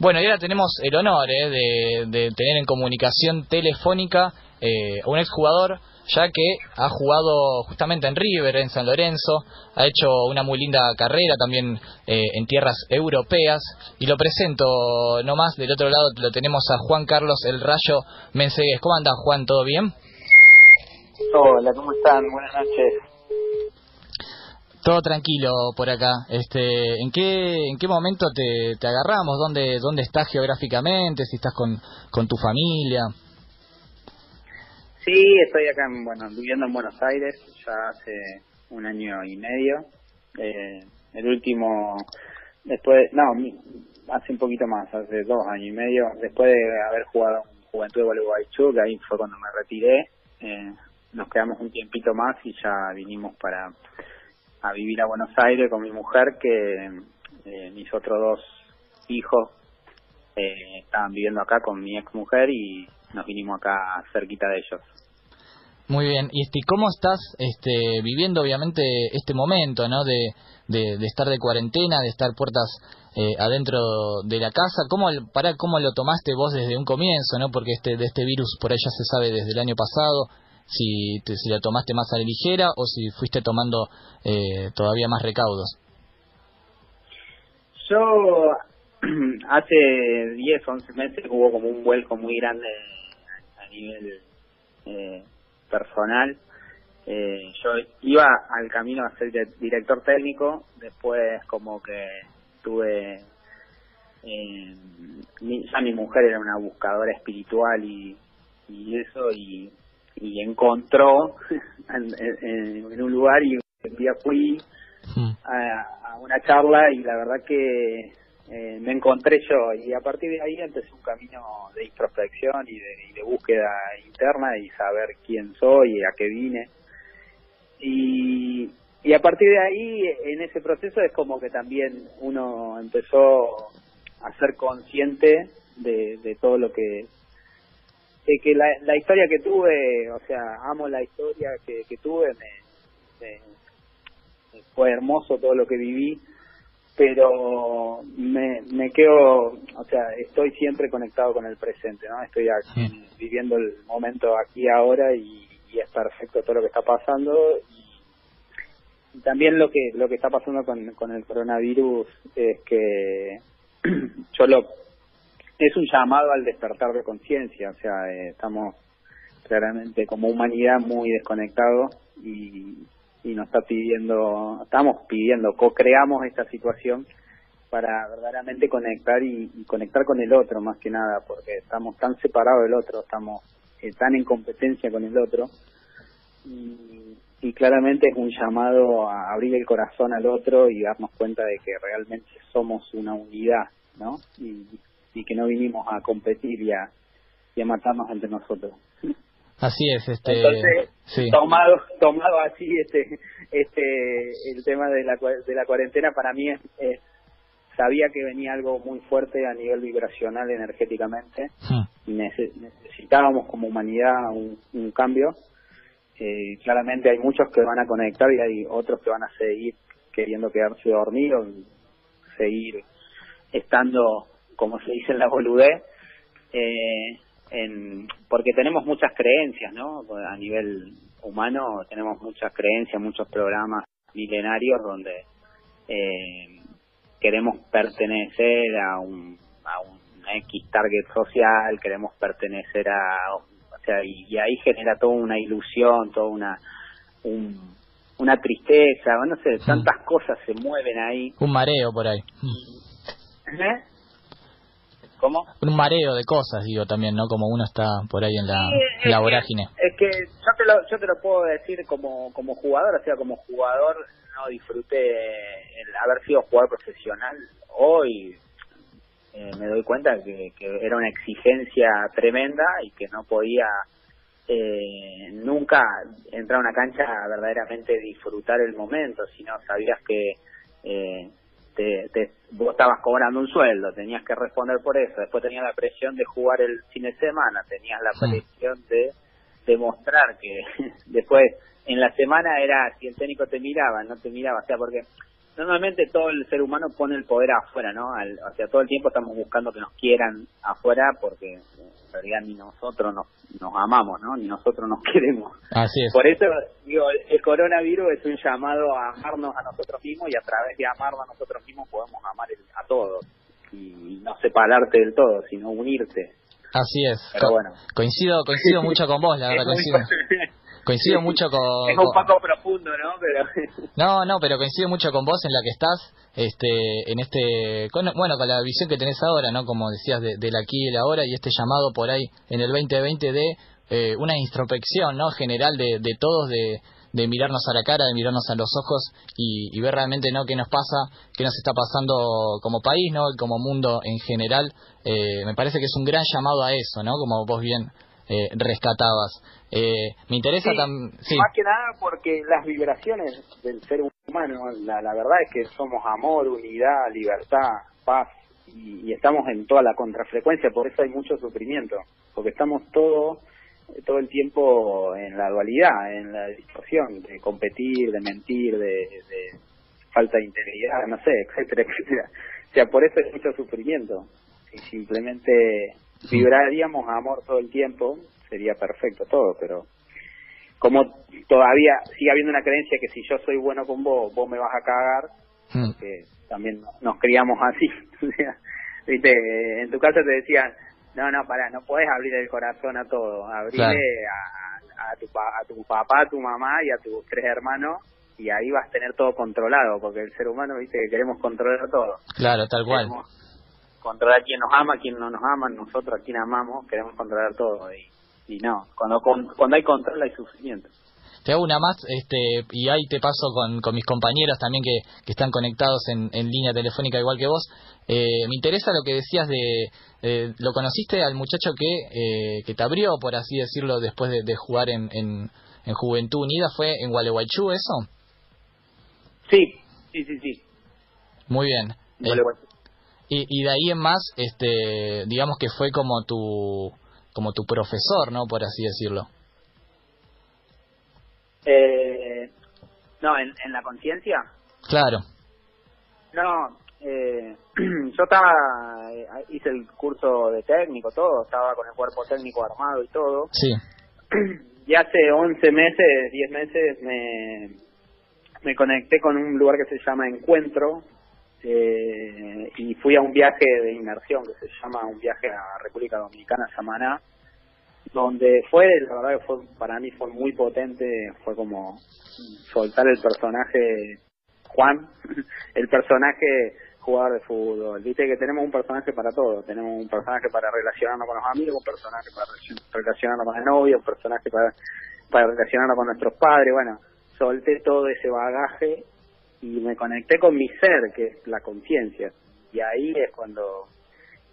Bueno, y ahora tenemos el honor eh, de, tener en comunicación telefónica eh, a un exjugador, ya que ha jugado justamente en River, en San Lorenzo, ha hecho una muy linda carrera también eh, en tierras europeas, y lo presento nomás, del otro lado lo tenemos a Juan Carlos El Rayo Mensegues. ¿Cómo anda Juan? ¿Todo bien? Hola, ¿cómo están? Buenas noches. Todo tranquilo por acá. Este, ¿en qué en qué momento te, te agarramos? ¿Dónde dónde estás geográficamente? Si estás con, con tu familia. Sí, estoy acá, bueno, viviendo en Buenos Aires ya hace un año y medio. Eh, el último, después, no, hace un poquito más, hace dos años y medio, después de haber jugado en Juventud de Gualeguaychú, que ahí fue cuando me retiré, eh, nos quedamos un tiempito más y ya vinimos para a vivir a Buenos Aires con mi mujer, que eh, mis otros dos hijos eh, estaban viviendo acá con mi ex mujer y nos vinimos acá cerquita de ellos. Muy bien, y este, ¿cómo estás este, viviendo obviamente este momento, ¿no? De, de, estar de cuarentena, de estar puertas eh, adentro de la casa. ¿Cómo, para, ¿Cómo lo tomaste vos desde un comienzo, no? Porque este, de este virus por ya se sabe desde el año pasado si, te, si la tomaste más a la ligera o si fuiste tomando eh, todavía más recaudos. Yo hace 10, 11 meses hubo como un vuelco muy grande a nivel eh, personal. Eh, yo iba al camino a ser director técnico, después como que tuve... Eh, mi, ya mi mujer era una buscadora espiritual y, y eso, y y encontró en, un lugar y un día fui hmm. a, una charla y la verdad que eh, me encontré yo. Y a partir de ahí empecé un camino de introspección y de, búsqueda interna y saber quién soy y a qué vine. Y, y a partir de ahí en ese proceso es como que también uno empezó a ser consciente de, de todo lo que que la, la historia que tuve, o sea, amo la historia que, que tuve, me, fue hermoso todo lo que viví, pero me, me quedo, o sea, estoy siempre conectado con el presente, ¿no? Estoy aquí, viviendo el momento aquí ahora y, es perfecto todo lo que está pasando y, también lo que lo que está pasando con, con el coronavirus es que yo lo es un llamado al despertar de conciencia, o sea, eh, estamos claramente como humanidad muy desconectados y, y nos está pidiendo, estamos pidiendo, co-creamos esta situación para verdaderamente conectar y, conectar con el otro más que nada, porque estamos tan separados del otro, estamos eh, tan en competencia con el otro y, y, claramente es un llamado a abrir el corazón al otro y darnos cuenta de que realmente somos una unidad, ¿no? Y, y que no vinimos a competir y a, y a matarnos entre nosotros. Así es, este. Entonces, tomado, tomado así, este, este, el tema de la, de la cuarentena para mí es, sabía que venía algo muy fuerte a nivel vibracional, energéticamente, y necesitábamos como humanidad un, cambio. Eh, claramente hay muchos que van a conectar y hay otros que van a seguir queriendo quedarse dormidos, seguir estando como se dice en la boludez, eh, en, porque tenemos muchas creencias, ¿no? A nivel humano tenemos muchas creencias, muchos programas milenarios donde eh, queremos pertenecer a un, a un X target social, queremos pertenecer a, o sea, y, ahí genera toda una ilusión, toda una, un, una tristeza, no sé, tantas cosas se mueven ahí. Un mareo por ahí. ¿Eh? ¿Cómo? Un mareo de cosas, digo, también, ¿no? Como uno está por ahí en la, vorágine. es que yo te, lo, yo te lo puedo decir como, como jugador, o sea, como jugador no disfruté el haber sido jugador profesional. Hoy eh, me doy cuenta que, que era una exigencia tremenda y que no podía eh, nunca entrar a una cancha a verdaderamente disfrutar el momento, sino sabías que eh, te, vos estabas cobrando un sueldo, tenías que responder por eso, después tenías la presión de jugar el fin de semana, tenías la presión de demostrar que después en la semana era si el técnico te miraba, no te miraba, o sea, porque normalmente todo el ser humano pone el poder afuera, ¿no? o sea, todo el tiempo estamos buscando que nos quieran afuera porque en realidad ni nosotros nos, nos amamos, ¿no? Ni nosotros nos queremos. Así es. Por eso, digo, el coronavirus es un llamado a amarnos a nosotros mismos y a través de amarnos a nosotros mismos podemos amar a todos y no separarte del todo, sino unirte. Así es. Pero bueno. Coincido, coincido mucho con vos, la verdad, coincido. Coincido mucho con... Es un poco profundo, ¿no? Pero... No, no, pero coincido mucho con vos en la que estás, este, en este, bueno, con la visión que tenés ahora, ¿no? Como decías, de, del aquí y el ahora, y este llamado por ahí en el 2020 de eh, una introspección, ¿no? General de, de todos, de, de mirarnos a la cara, de mirarnos a los ojos y, ver realmente no qué nos pasa, qué nos está pasando como país, no como mundo en general. Eh, me parece que es un gran llamado a eso, ¿no? Como vos bien eh, rescatabas. Eh, me interesa también... Más que nada porque las vibraciones del ser humano, la, la verdad es que somos amor, unidad, libertad, paz y, y estamos en toda la contrafrecuencia, por eso hay mucho sufrimiento, porque estamos todos todo el tiempo en la dualidad, en la distorsión, de competir, de mentir, de, falta de integridad, no sé, etcétera, etcétera. O sea, por eso hay mucho sufrimiento. Si simplemente vibraríamos a amor todo el tiempo, sería perfecto todo, pero como todavía sigue habiendo una creencia que si yo soy bueno con vos, vos me vas a cagar, hmm. que también nos criamos así. ¿Viste? En tu casa te decían, no, no, para, no puedes abrir el corazón a todo. Abrile a, a, tu, a tu papá, a tu mamá y a tus tres hermanos y ahí vas a tener todo controlado, porque el ser humano dice que queremos controlar todo. Claro, tal cual. Controlar a quién nos ama, quién no nos ama, nosotros a quién amamos, queremos controlar todo. Y, y no, cuando, cuando hay control hay sufrimiento. Te hago una más, este, y ahí te paso con, con mis compañeros también que, que están conectados en, en, línea telefónica igual que vos. Eh, me interesa lo que decías de, eh, ¿lo conociste al muchacho que, eh, que te abrió, por así decirlo, después de, de jugar en, en, en, Juventud Unida? ¿Fue en Gualeguaychú eso? Sí, sí, sí, sí. Muy bien. Y, y de ahí en más, este, digamos que fue como tu, como tu profesor, ¿no? Por así decirlo. Eh, no, en, en la conciencia. Claro. No, eh, yo estaba, eh, hice el curso de técnico, todo, estaba con el cuerpo técnico armado y todo. Sí. Y hace 11 meses, 10 meses, me, me conecté con un lugar que se llama Encuentro eh, y fui a un viaje de inmersión que se llama un viaje a República Dominicana, Samaná donde fue, la verdad que fue, para mí fue muy potente, fue como soltar el personaje Juan, el personaje jugador de fútbol. Viste que tenemos un personaje para todo, tenemos un personaje para relacionarnos con los amigos, un personaje para relacionarnos con el novio, un personaje para, para relacionarnos con nuestros padres, bueno, solté todo ese bagaje y me conecté con mi ser, que es la conciencia. Y ahí es cuando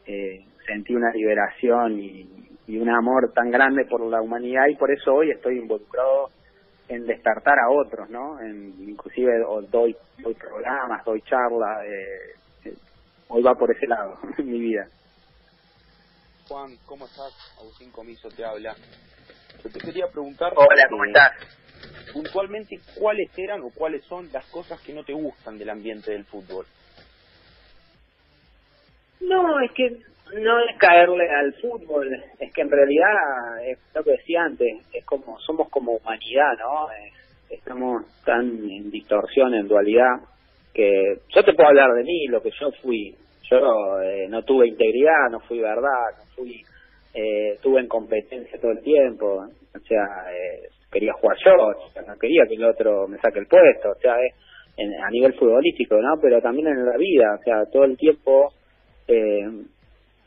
eh, sentí una liberación y, y un amor tan grande por la humanidad y por eso hoy estoy involucrado en despertar a otros, ¿no? En, inclusive doy, doy programas, doy charlas, eh, eh, hoy va por ese lado mi vida. Juan, ¿cómo estás? Agustín Comiso te habla. Yo te quería preguntar... Hola, ¿cómo estás? Puntualmente, ¿cuáles eran o cuáles son las cosas que no te gustan del ambiente del fútbol? No, es que no es caerle al fútbol, es que en realidad, es lo que decía antes, es como somos como humanidad, ¿no? estamos tan en distorsión, en dualidad, que yo te puedo hablar de mí, lo que yo fui. Yo eh, no tuve integridad, no fui verdad, no fui, eh, estuve en competencia todo el tiempo, o sea, eh, quería jugar yo, no quería que el otro me saque el puesto, o sea, a nivel futbolístico, ¿no? Pero también en la vida, o sea, todo el tiempo eh,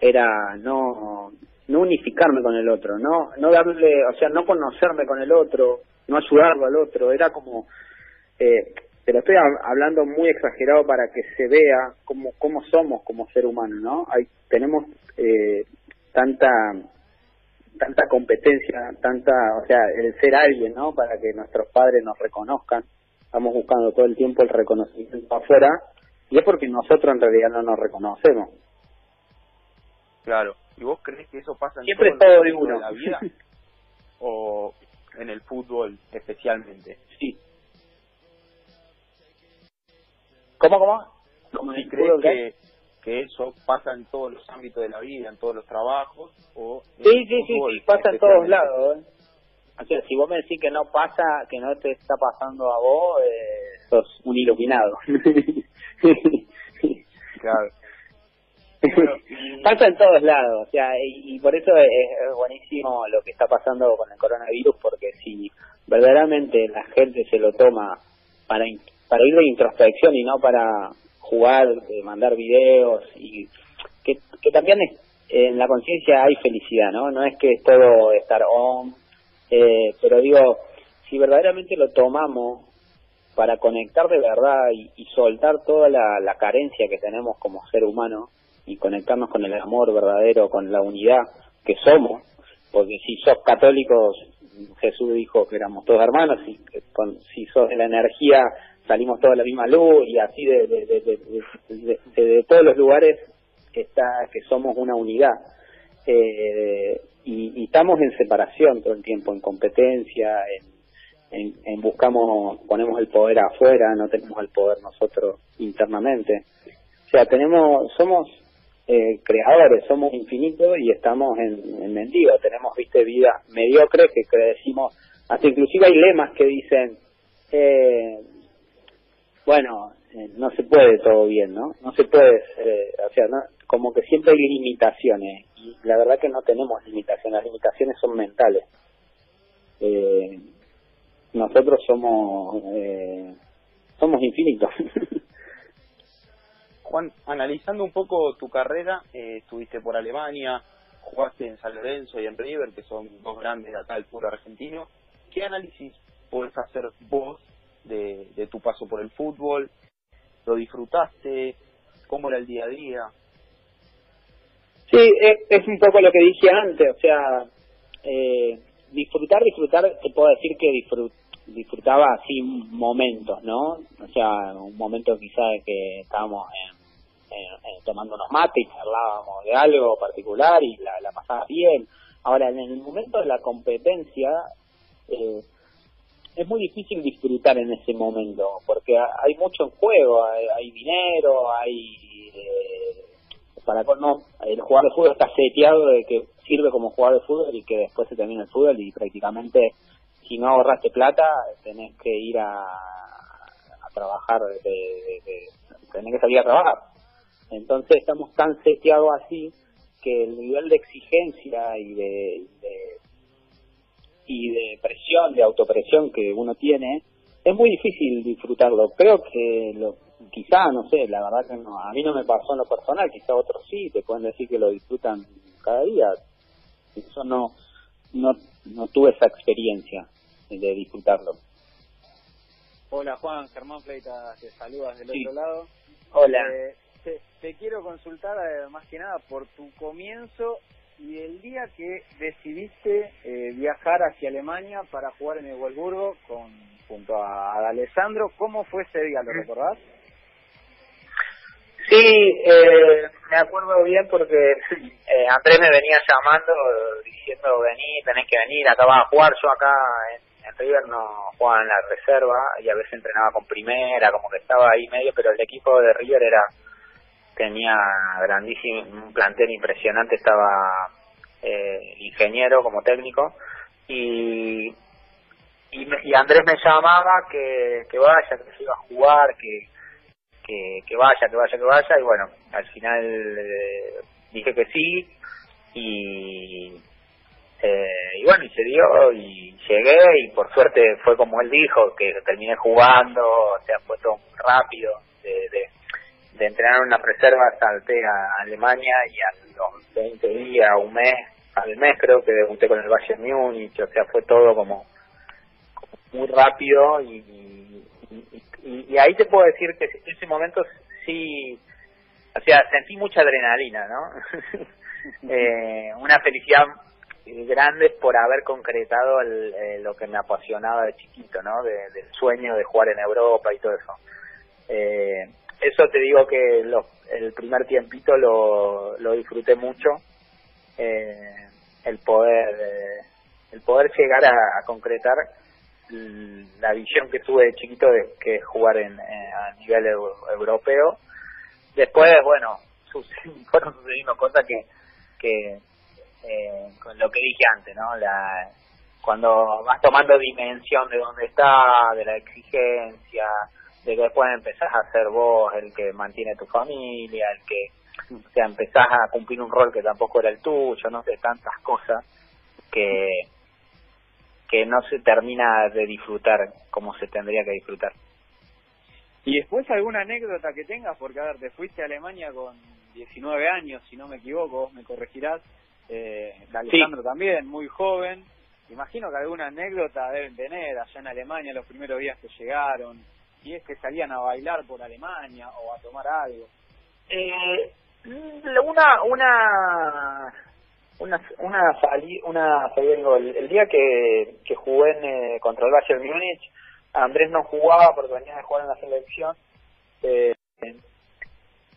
era no no unificarme con el otro, no no darle, o sea, no conocerme con el otro, no ayudarlo al otro, era como eh, te lo estoy hablando muy exagerado para que se vea cómo cómo somos como ser humano, ¿no? Hay tenemos eh, tanta tanta competencia, tanta, o sea, el ser alguien, ¿no? Para que nuestros padres nos reconozcan. Estamos buscando todo el tiempo el reconocimiento afuera y es porque nosotros en realidad no nos reconocemos. Claro. ¿Y vos crees que eso pasa en Siempre todo, de uno. la vida? ¿O en el fútbol especialmente? Sí. ¿Cómo, cómo? ¿Cómo crees que, que eso pasa en todos los ámbitos de la vida, en todos los trabajos? o Sí, sí, sí, sí, pasa en todos lados. ¿eh? O sea, si vos me decís que no pasa, que no te está pasando a vos, eh, sos un iluminado. claro. pasa en todos lados, o sea, y, por eso es, buenísimo lo que está pasando con el coronavirus, porque si verdaderamente la gente se lo toma para, para ir de introspección y no para jugar, mandar videos, y que, también en la conciencia hay felicidad, ¿no? No es que es todo estar on, eh, pero digo, si verdaderamente lo tomamos para conectar de verdad y, soltar toda la, la, carencia que tenemos como ser humano y conectarnos con el amor verdadero, con la unidad que somos, porque si sos católicos, Jesús dijo que éramos todos hermanos, y con, si sos de la energía, salimos todos de la misma luz, y así de, todos los lugares está que somos una unidad. Eh, y, estamos en separación todo el tiempo, en competencia, en, en, buscamos, ponemos el poder afuera, no tenemos el poder nosotros internamente. O sea, tenemos, somos eh, creadores, somos infinitos y estamos en, en mendigo, tenemos, viste, vida mediocre que, que decimos, hasta inclusive hay lemas que dicen, eh, bueno, eh, no se puede todo bien, ¿no? No se puede, eh, o sea, como que siempre hay limitaciones y la verdad que no tenemos limitaciones, las limitaciones son mentales. Eh, nosotros somos eh, somos infinitos. Juan, analizando un poco tu carrera, eh, estuviste por Alemania, jugaste en San Lorenzo y en River, que son dos grandes de acá del puro argentino. ¿Qué análisis puedes hacer vos de, de tu paso por el fútbol? ¿Lo disfrutaste? ¿Cómo era el día a día? Sí, es, un poco lo que dije antes, o sea, eh, disfrutar, disfrutar, te puedo decir que disfrutaba así momentos, ¿no? O sea, un momento quizá que estábamos tomando unos mates y charlábamos de algo particular y la, la pasaba bien. Ahora, en el momento de la competencia, eh, es muy difícil disfrutar en ese momento, porque hay mucho en juego, hay, dinero, hay... Eh, para no, el jugador de fútbol está seteado de que sirve como jugador de fútbol y que después se termina el fútbol y prácticamente si no ahorraste plata tenés que ir a, a trabajar, de, tenés que salir a trabajar. Entonces estamos tan seteados así que el nivel de exigencia y de, y de presión, de autopresión que uno tiene, es muy difícil disfrutarlo. Creo que lo, quizá, no sé, la verdad que no, a mí no me pasó en lo personal, quizá otros sí, te pueden decir que lo disfrutan cada día. Eso no, no, no tuve esa experiencia de disfrutarlo. Hola Juan, Germán Fleita, te saludas del otro lado. Hola. Eh, te, quiero consultar eh, más que nada por tu comienzo y el día que decidiste eh, viajar hacia Alemania para jugar en el Wolfsburgo con junto a, Alessandro, ¿cómo fue ese día? ¿Lo recordás? Sí, eh, me acuerdo bien porque eh, Andrés me venía llamando diciendo vení, tenés que venir, acá vas a jugar, yo acá en, River no jugaba en la reserva y a veces entrenaba con primera, como que estaba ahí medio, pero el equipo de River era tenía grandísimo, un plantel impresionante, estaba eh, ingeniero como técnico y, y, y Andrés me llamaba que, que vaya, que se iba a jugar, que que, vaya, que vaya, que vaya, y bueno, al final eh, dije que sí, y, eh, y bueno, y se dio, y llegué, y por suerte fue como él dijo, que terminé jugando, o sea, fue todo rápido, de, de, de entrenar en una reserva, salté a Alemania, y a los 20 días, un mes, al mes creo que debuté con el Bayern Múnich, o sea, fue todo como, muy rápido y, y, ahí te puedo decir que en ese momento sí, o sea, sentí mucha adrenalina, ¿no? eh, una felicidad grande por haber concretado eh, lo que me apasionaba de chiquito, ¿no? del sueño de jugar en Europa y todo eso. Eh, eso te digo que el primer tiempito lo, lo disfruté mucho, eh, el poder el poder llegar a concretar la visión que tuve de chiquito de que es jugar en, a nivel europeo. Después, bueno, fueron sucediendo cosas que, que eh, con lo que dije antes, ¿no? La, cuando vas tomando dimensión de dónde está, de la exigencia, de que después empezás a ser vos el que mantiene tu familia, el que, o sea, empezás a cumplir un rol que tampoco era el tuyo, no sé, tantas cosas que que no se termina de disfrutar como se tendría que disfrutar. Y después alguna anécdota que tengas, porque a ver, te fuiste a Alemania con 19 años, si no me equivoco, vos me corregirás, eh, Alejandro también, muy joven, imagino que alguna anécdota deben tener allá en Alemania los primeros días que llegaron, y es que salían a bailar por Alemania o a tomar algo. Eh, una, una una una salí una el, día que, que jugué en, eh, contra el Bayern Múnich Andrés no jugaba porque venía de jugar en la selección eh,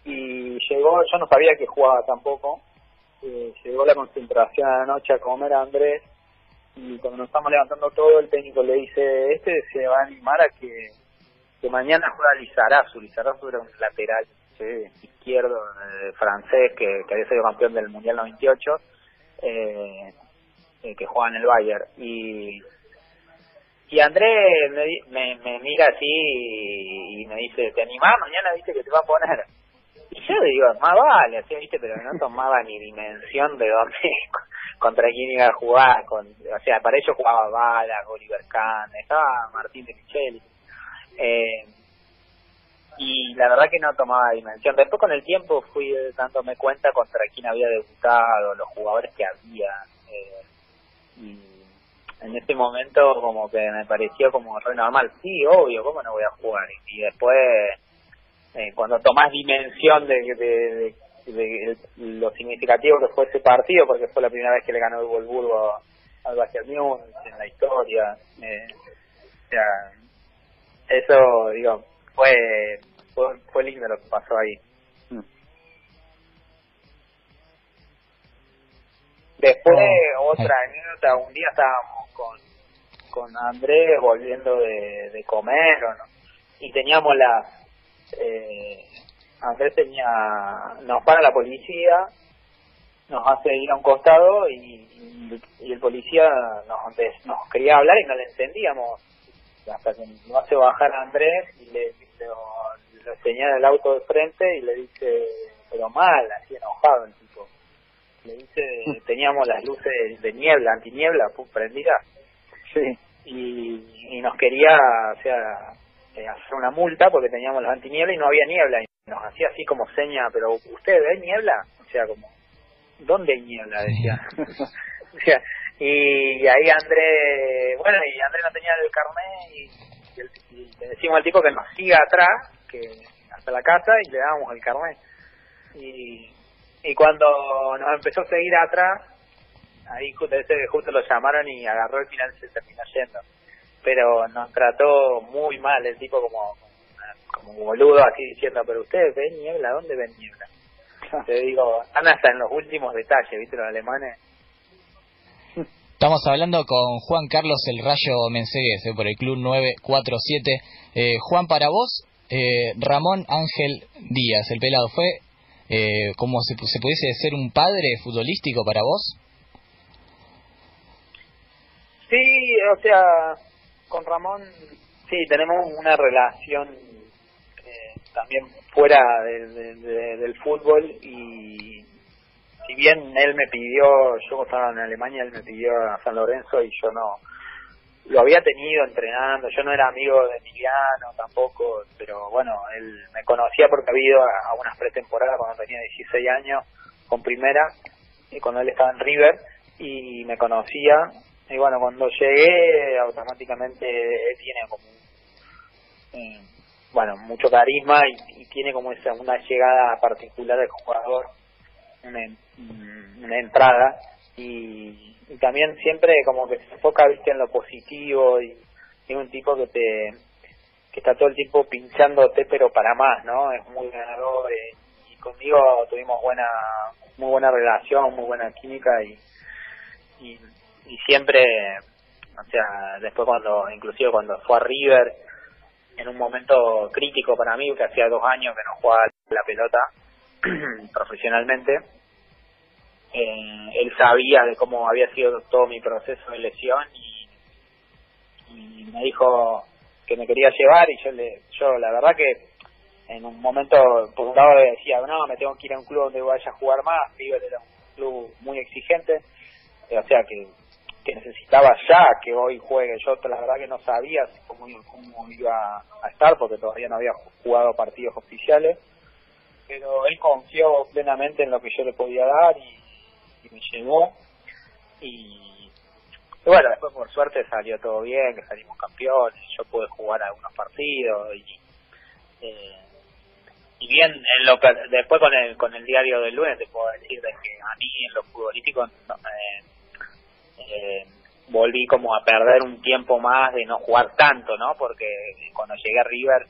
y llegó yo no sabía que jugaba tampoco eh, llegó la concentración a la noche a comer a Andrés y cuando nos estamos levantando todo el técnico le dice este se va a animar a que que mañana juega Lizarazu Lizarazu era un lateral izquierdo francés que, había sido campeón del mundial 98 eh, eh, que juega en el Bayern. Y, y Andrés me, me, mira así y, me dice, ¿te animás? Mañana viste que te va a poner. Y yo digo, más vale, así, viste, pero no tomaba ni dimensión de dónde, contra quién iba a jugar. Con, o sea, para ellos jugaba Bala, Oliver Kahn, estaba Martín de Micheli. Eh, y la verdad que no tomaba dimensión. Después con el tiempo fui dándome cuenta contra quién había debutado, los jugadores que había. Eh, y en ese momento como que me pareció como re normal. Sí, obvio, ¿cómo no voy a jugar? Y, después, eh, cuando tomás dimensión de, de, de, lo significativo que fue ese partido, porque fue la primera vez que le ganó el Wolfsburgo al Bayern Múnich en la historia. Eh, o sea, eso, digo, fue, fue, fue lindo lo que pasó ahí. Mm. Después, otra anécdota, un día estábamos con, con Andrés volviendo de, de comer o no, y teníamos la... Eh, Andrés tenía, nos para la policía, nos hace ir a un costado y, y, el policía nos, nos quería hablar y no le entendíamos hasta que nos hace bajar a Andrés y le, le, le señala el auto de frente y le dice, pero mal, así enojado el tipo. Le dice, teníamos las luces de niebla, antiniebla, prendidas. Sí. Y, y nos quería, o sea, eh, hacer una multa porque teníamos las antiniebla y no había niebla. Y nos hacía así como seña, pero ¿usted ve niebla? O sea, como, ¿dónde hay niebla? Decía. o sea, y ahí André, bueno, y André no tenía el carnet y, le decimos al tipo que nos siga atrás, que hasta la casa y le damos el carnet. Y, y cuando nos empezó a seguir atrás, ahí justo, justo lo llamaron y agarró el final y se terminó yendo. Pero nos trató muy mal el tipo como como boludo así diciendo, pero ustedes ven niebla, ¿dónde ven niebla? Te digo, anda hasta en los últimos detalles, ¿viste? Los alemanes Estamos hablando con Juan Carlos El Rayo Menseguez, eh, por el Club 947. Eh, Juan, para vos, eh, Ramón Ángel Díaz, el pelado, ¿fue eh, como se, se pudiese ser un padre futbolístico para vos? Sí, o sea, con Ramón, sí, tenemos una relación eh, también fuera del fútbol y si bien él me pidió, yo estaba en Alemania, él me pidió a San Lorenzo y yo no, lo había tenido entrenando, yo no era amigo de Emiliano tampoco, pero bueno, él me conocía porque había ido a, unas pretemporadas cuando tenía 16 años con primera, y cuando él estaba en River, y me conocía, y bueno, cuando llegué, automáticamente él tiene como, bueno, mucho carisma y, y tiene como esa una llegada particular del jugador una, una entrada y, también siempre como que se enfoca viste en lo positivo y es un tipo que te que está todo el tiempo pinchándote pero para más no es muy ganador eh, y conmigo tuvimos buena muy buena relación muy buena química y y, y siempre O sea, después cuando, inclusive cuando fue a River, en un momento crítico para mí, que hacía dos años que no jugaba la pelota profesionalmente, eh, él sabía de cómo había sido todo mi proceso de lesión y, me dijo que me quería llevar y yo le, yo la verdad que en un momento por un lado le decía no me tengo que ir a un club donde vaya a jugar más River era un club muy exigente eh, o sea que, que necesitaba ya que hoy juegue yo la verdad que no sabía cómo, cómo iba a estar porque todavía no había jugado partidos oficiales pero él confió plenamente en lo que yo le podía dar y, me llevó. Y, bueno después por suerte salió todo bien que salimos campeones yo pude jugar algunos partidos y eh, y bien en lo que, después con el con el diario del lunes te puedo decir de que a mí en lo futbolístico eh, eh, volví como a perder un tiempo más de no jugar tanto no porque cuando llegué a River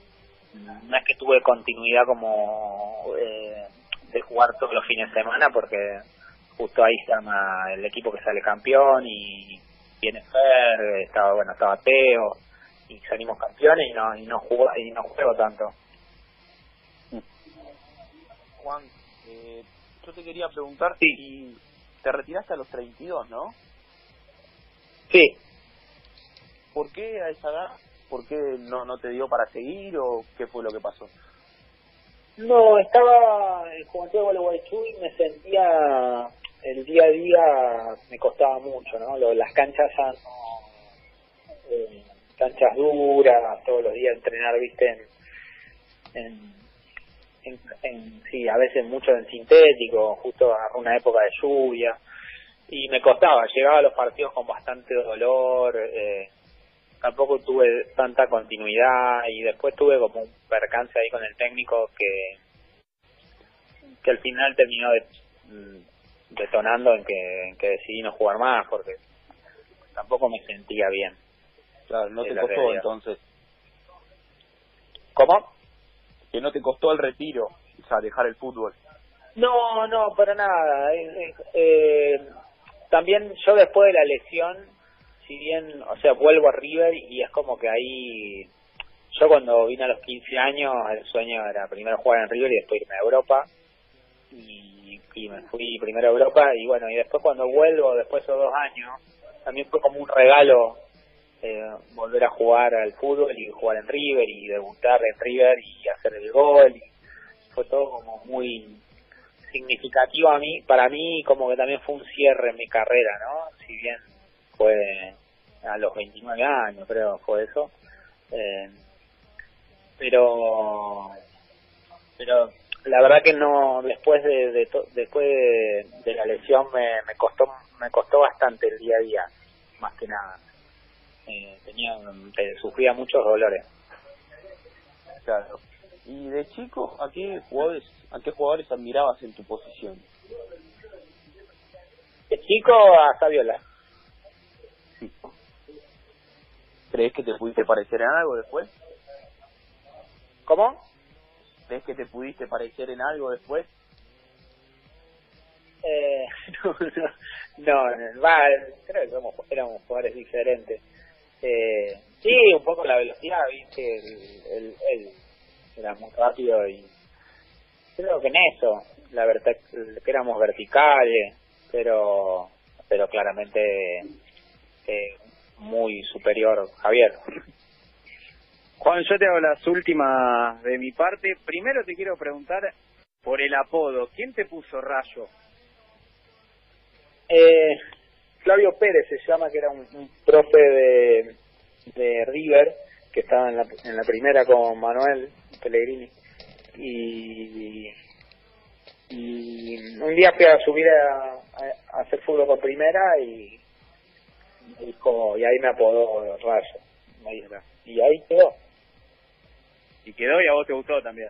no es que tuve continuidad como eh, de jugar todos los fines de semana porque justo ahí está el equipo que sale campeón y viene Fer estaba bueno estaba Teo y salimos campeones y no y no juego, y no juego tanto Juan, eh, yo te quería preguntar si te retiraste a los 32, ¿no? Sí. ¿Por qué a esa edad? ¿Por qué no, no te dio para seguir o qué fue lo que pasó? No, estaba en Juventud de Gualeguaychú y me sentía el día a día me costaba mucho, ¿no? Lo, las canchas ya eh, canchas duras, todos los días entrenar, viste, en en, sí, a veces mucho en sintético, justo a una época de lluvia, y me costaba, llegaba a los partidos con bastante dolor, eh, tampoco tuve tanta continuidad y después tuve como un percance ahí con el técnico que que al final terminó de, mm, detonando en que, en que decidí no jugar más porque tampoco me sentía bien. Claro, no te costó entonces. ¿Cómo? que no te costó el retiro, o sea, dejar el fútbol. No, no, para nada. Eh, también yo después de la lesión, si bien, o sea, vuelvo a River y es como que ahí, yo cuando vine a los 15 años, el sueño era primero jugar en River y después irme a Europa. Y, me fui primero a Europa y bueno, y después cuando vuelvo, después de dos años, también fue como un regalo eh, volver a jugar al fútbol y jugar en River y debutar en River y hacer el gol. Y fue todo como muy significativo a mí, para mí como que también fue un cierre en mi carrera, ¿no? Si bien fue a los 29 años, creo, fue eso. Eh, pero pero la verdad que no después de, de después de, la lesión me, me costó me costó bastante el día a día más que nada eh, tenía eh, sufría muchos dolores. Claro. ¿Y de chico a qué jugadores, a qué jugadores admirabas en tu posición? De chico a Saviola. ¿Crees que te pudiste parecer en algo después? ¿Cómo? ¿Crees que te pudiste parecer en algo después? Eh, no, no, no, va, creo que somos, éramos jugadores diferentes. Eh, sí, un poco la velocidad, viste, el, el, era muy rápido y creo que en eso, la verdad que éramos verticales, pero pero claramente eh, muy superior Javier. Juan, yo te hago las últimas de mi parte. Primero te quiero preguntar por el apodo. ¿Quién te puso Rayo? Eh, Flavio Pérez se llama, que era un, profe de, de River, que estaba en la, en la primera con Manuel Pellegrini. Y, y un día fui a subir a, hacer fútbol con primera y, y ahí me apodó Rayo. Y ahí quedó. Y quedó y a vos te gustó también.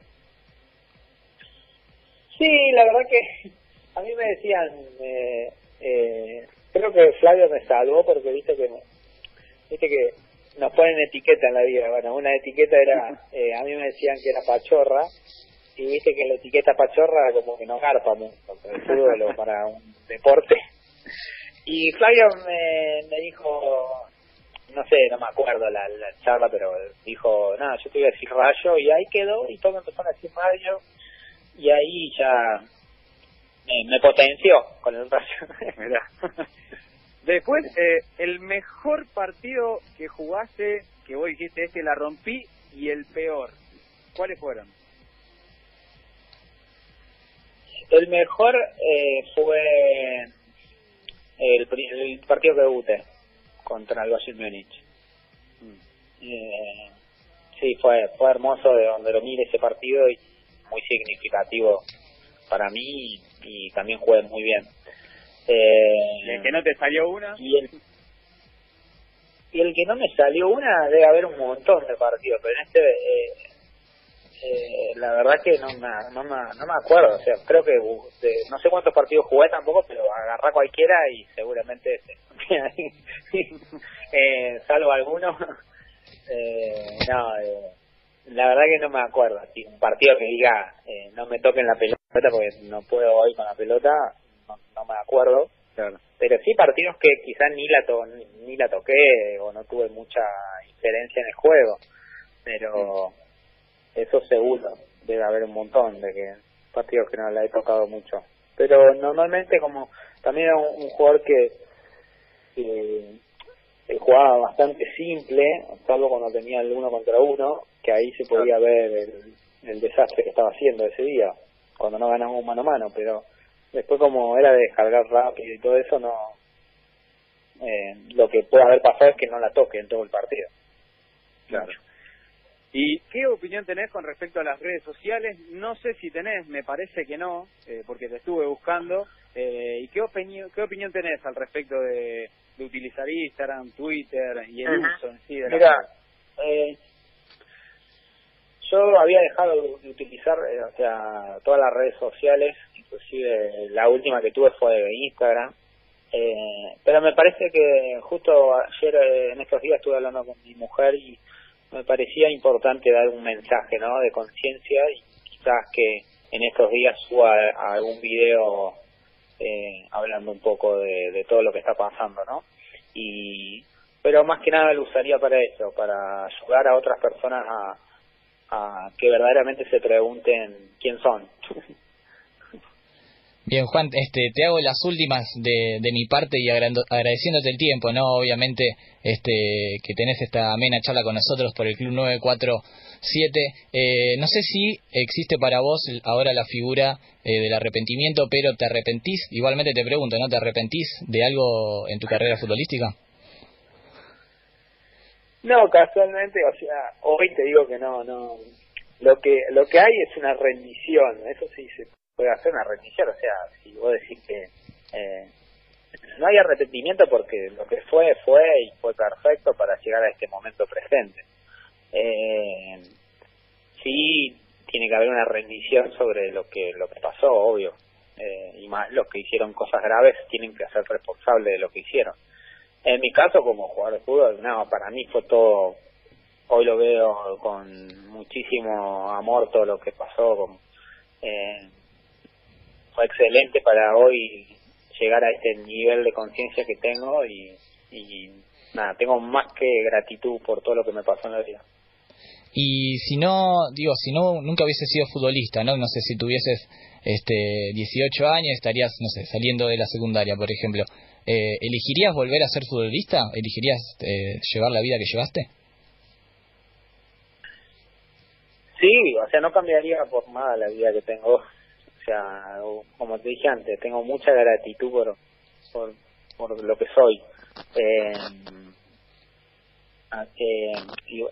Sí, la verdad que a mí me decían, eh, eh, creo que Flavio me salvó porque viste que viste que nos ponen etiqueta en la vida. Bueno, una etiqueta era, eh, a mí me decían que era pachorra y viste que la etiqueta pachorra como que no garpa mucho para el fútbol o para un deporte. Y Flavio me, me dijo, no sé, no me acuerdo la, la charla, pero dijo, nada, yo te iba a decir rayo, y ahí quedó, y todo empezó a decir rayo, y ahí ya me, me potenció con el rayo. Después, eh, el mejor partido que jugaste, que vos dijiste, este la rompí, y el peor, ¿cuáles fueron? El mejor eh, fue el, el partido que debuté contra el Bayern Múnich. Eh, sí, fue fue hermoso de donde lo mire ese partido y muy significativo para mí y, también jugué muy bien. Eh, ¿El que no te salió una? Y el, y el que no me salió una debe haber un montón de partidos, pero en este eh, eh, la verdad que no me, no, me, no me acuerdo, o sea, creo que no sé cuántos partidos jugué tampoco, pero agarrá cualquiera y seguramente ese. eh, salvo alguno, eh, no, eh, la verdad que no me acuerdo. Si un partido que diga eh, no me toquen la pelota porque no puedo hoy con la pelota, no, no me acuerdo. Pero sí partidos que quizás ni la to ni la toqué o no tuve mucha injerencia en el juego. Pero eso seguro, debe haber un montón de que partidos que no la he tocado mucho. Pero normalmente como también era un, jugador que, jugaba bastante simple, salvo cuando tenía el uno contra uno, que ahí se podía ver el, el desastre que estaba haciendo ese día, cuando no ganamos mano a mano, pero después como era de descargar rápido y todo eso, no eh, lo que puede haber pasado es que no la toque en todo el partido. Claro. ¿Y qué opinión tenés con respecto a las redes sociales? No sé si tenés, me parece que no, eh, porque te estuve buscando. Eh, ¿Y qué opinión, qué opinión tenés al respecto de, utilizar Instagram, Twitter y el uso en sí de Mira, eh, yo había dejado de utilizar o sea, todas las redes sociales, inclusive la última que tuve fue de Instagram. pero me parece que justo ayer, en estos días, estuve hablando con mi mujer y me parecía importante dar un mensaje ¿no? de conciencia y quizás que en estos días suba algún video eh, hablando un poco de, todo lo que está pasando, ¿no? Y pero más que nada lo usaría para eso, para ayudar a otras personas a, a que verdaderamente se pregunten quién son. Bien, Juan, este, te hago las últimas de, de mi parte y agradeciéndote el tiempo, ¿no? Obviamente, este, que tenés esta amena charla con nosotros por el Club 947. Eh, no sé si existe para vos ahora la figura eh, del arrepentimiento, pero ¿te arrepentís? Igualmente te pregunto, ¿no? ¿Te arrepentís de algo en tu carrera futbolística? No, casualmente, o sea, hoy te digo que no, no. Lo que, lo que hay es una rendición, eso sí se puede hacer una rendición, o sea, si vos decís que eh, no hay arrepentimiento porque lo que fue, fue y fue perfecto para llegar a este momento presente. Eh, sí, tiene que haber una rendición sobre lo que lo que pasó, obvio. Eh, y más los que hicieron cosas graves tienen que ser responsables de lo que hicieron. En mi caso, como jugador de fútbol, no, para mí fue todo, hoy lo veo con muchísimo amor todo lo que pasó, con, eh, fue excelente para hoy llegar a este nivel de conciencia que tengo y, nada, tengo más que gratitud por todo lo que me pasó en la vida. Y si no, digo, si no, nunca hubiese sido futbolista, ¿no? No sé, si tuvieses este, 18 años, estarías, no sé, saliendo de la secundaria, por ejemplo. Eh, ¿Elegirías volver a ser futbolista? ¿Elegirías eh, llevar la vida que llevaste? Sí, o sea, no cambiaría por nada la vida que tengo o sea, como te dije antes, tengo mucha gratitud por, por, lo que soy. Eh,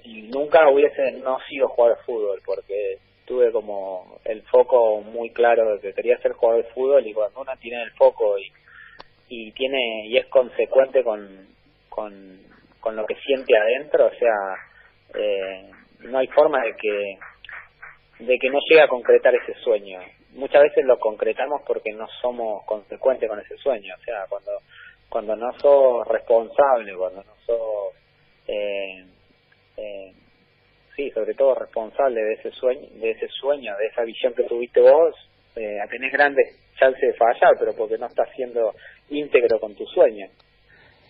y, nunca hubiese no sido jugador de fútbol porque tuve como el foco muy claro de que quería ser jugador de fútbol y cuando uno tiene el foco y, y tiene y es consecuente con, con, con lo que siente adentro, o sea, eh, no hay forma de que de que no llegue a concretar ese sueño muchas veces lo concretamos porque no somos consecuentes con ese sueño. O sea, cuando, cuando no sos responsable, cuando no sos, eh, eh, sí, sobre todo responsable de ese sueño, de ese sueño, de esa visión que tuviste vos, eh, tenés grandes chances de fallar, pero porque no estás siendo íntegro con tu sueño.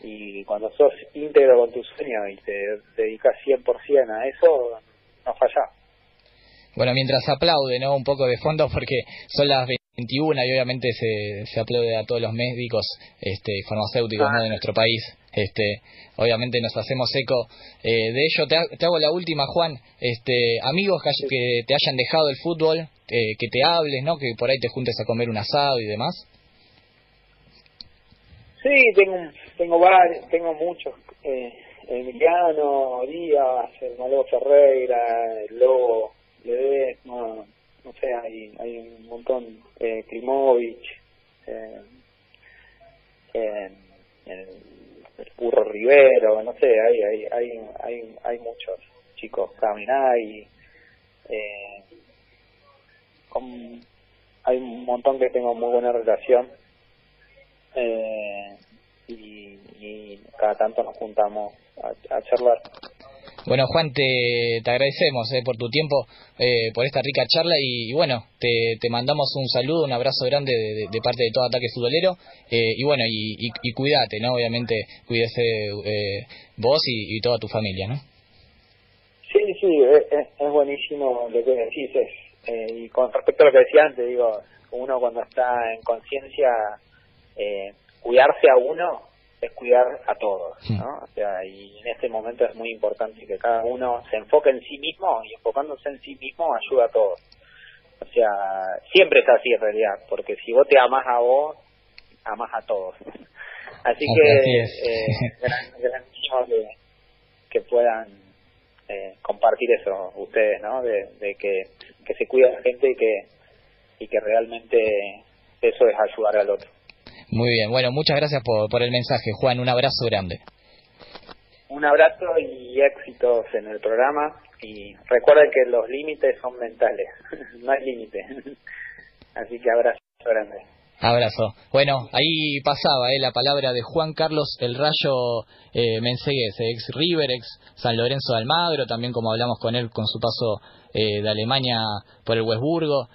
y cuando sos íntegro con tu sueño y te dedicas 100% a eso, no fallás. Bueno, mientras aplaude, ¿no? Un poco de fondo porque son las 21 y obviamente se, se aplaude a todos los médicos este, farmacéuticos ¿no? de nuestro país. Este, obviamente nos hacemos eco eh, de ello. Te, te, hago la última, Juan. Este, amigos que, que te hayan dejado el fútbol, eh, que te hables, ¿no? Que por ahí te juntes a comer un asado y demás. Sí, tengo, tengo varios, tengo muchos. Eh, Emiliano, Díaz, el Malo Ferreira, el Lobo, no, no sé, hay, hay un montón. Eh, Klimovic, eh, eh, el, el Burro Rivero, no sé, hay, hay, hay, hay, hay muchos chicos. Caminay, eh, con, hay un montón que tengo muy buena relación. Eh, y, y cada tanto nos juntamos a, a charlar. Bueno, Juan, te, te agradecemos eh, por tu tiempo, eh, por esta rica charla y, bueno, te, te, mandamos un saludo, un abrazo grande de, parte de todo Ataque Futbolero eh, y bueno, y, y, y, cuídate, ¿no? Obviamente, cuídese eh, vos y, y, toda tu familia, ¿no? Sí, sí, es, es buenísimo lo que decís. Es, eh, y con respecto a lo que decía antes, digo, uno cuando está en conciencia, eh, cuidarse a uno es cuidar a todos, ¿no? O sea, y en este momento es muy importante que cada uno se enfoque en sí mismo y enfocándose en sí mismo ayuda a todos. O sea, siempre es así en realidad, porque si vos te amas a vos, amas a todos. Así que eh, grandísimo que, que puedan eh, compartir eso ustedes, ¿no? De, de que, que se cuida la gente y que, y que realmente eso es ayudar al otro. Muy bien, bueno, muchas gracias por, por el mensaje, Juan. Un abrazo grande. Un abrazo y éxitos en el programa. Y recuerden que los límites son mentales, no hay límite. Así que abrazo grande. Abrazo. Bueno, ahí pasaba eh, la palabra de Juan Carlos El Rayo eh, Mensegués, ex River, ex San Lorenzo de Almagro, también como hablamos con él con su paso eh, de Alemania por el Westburgo.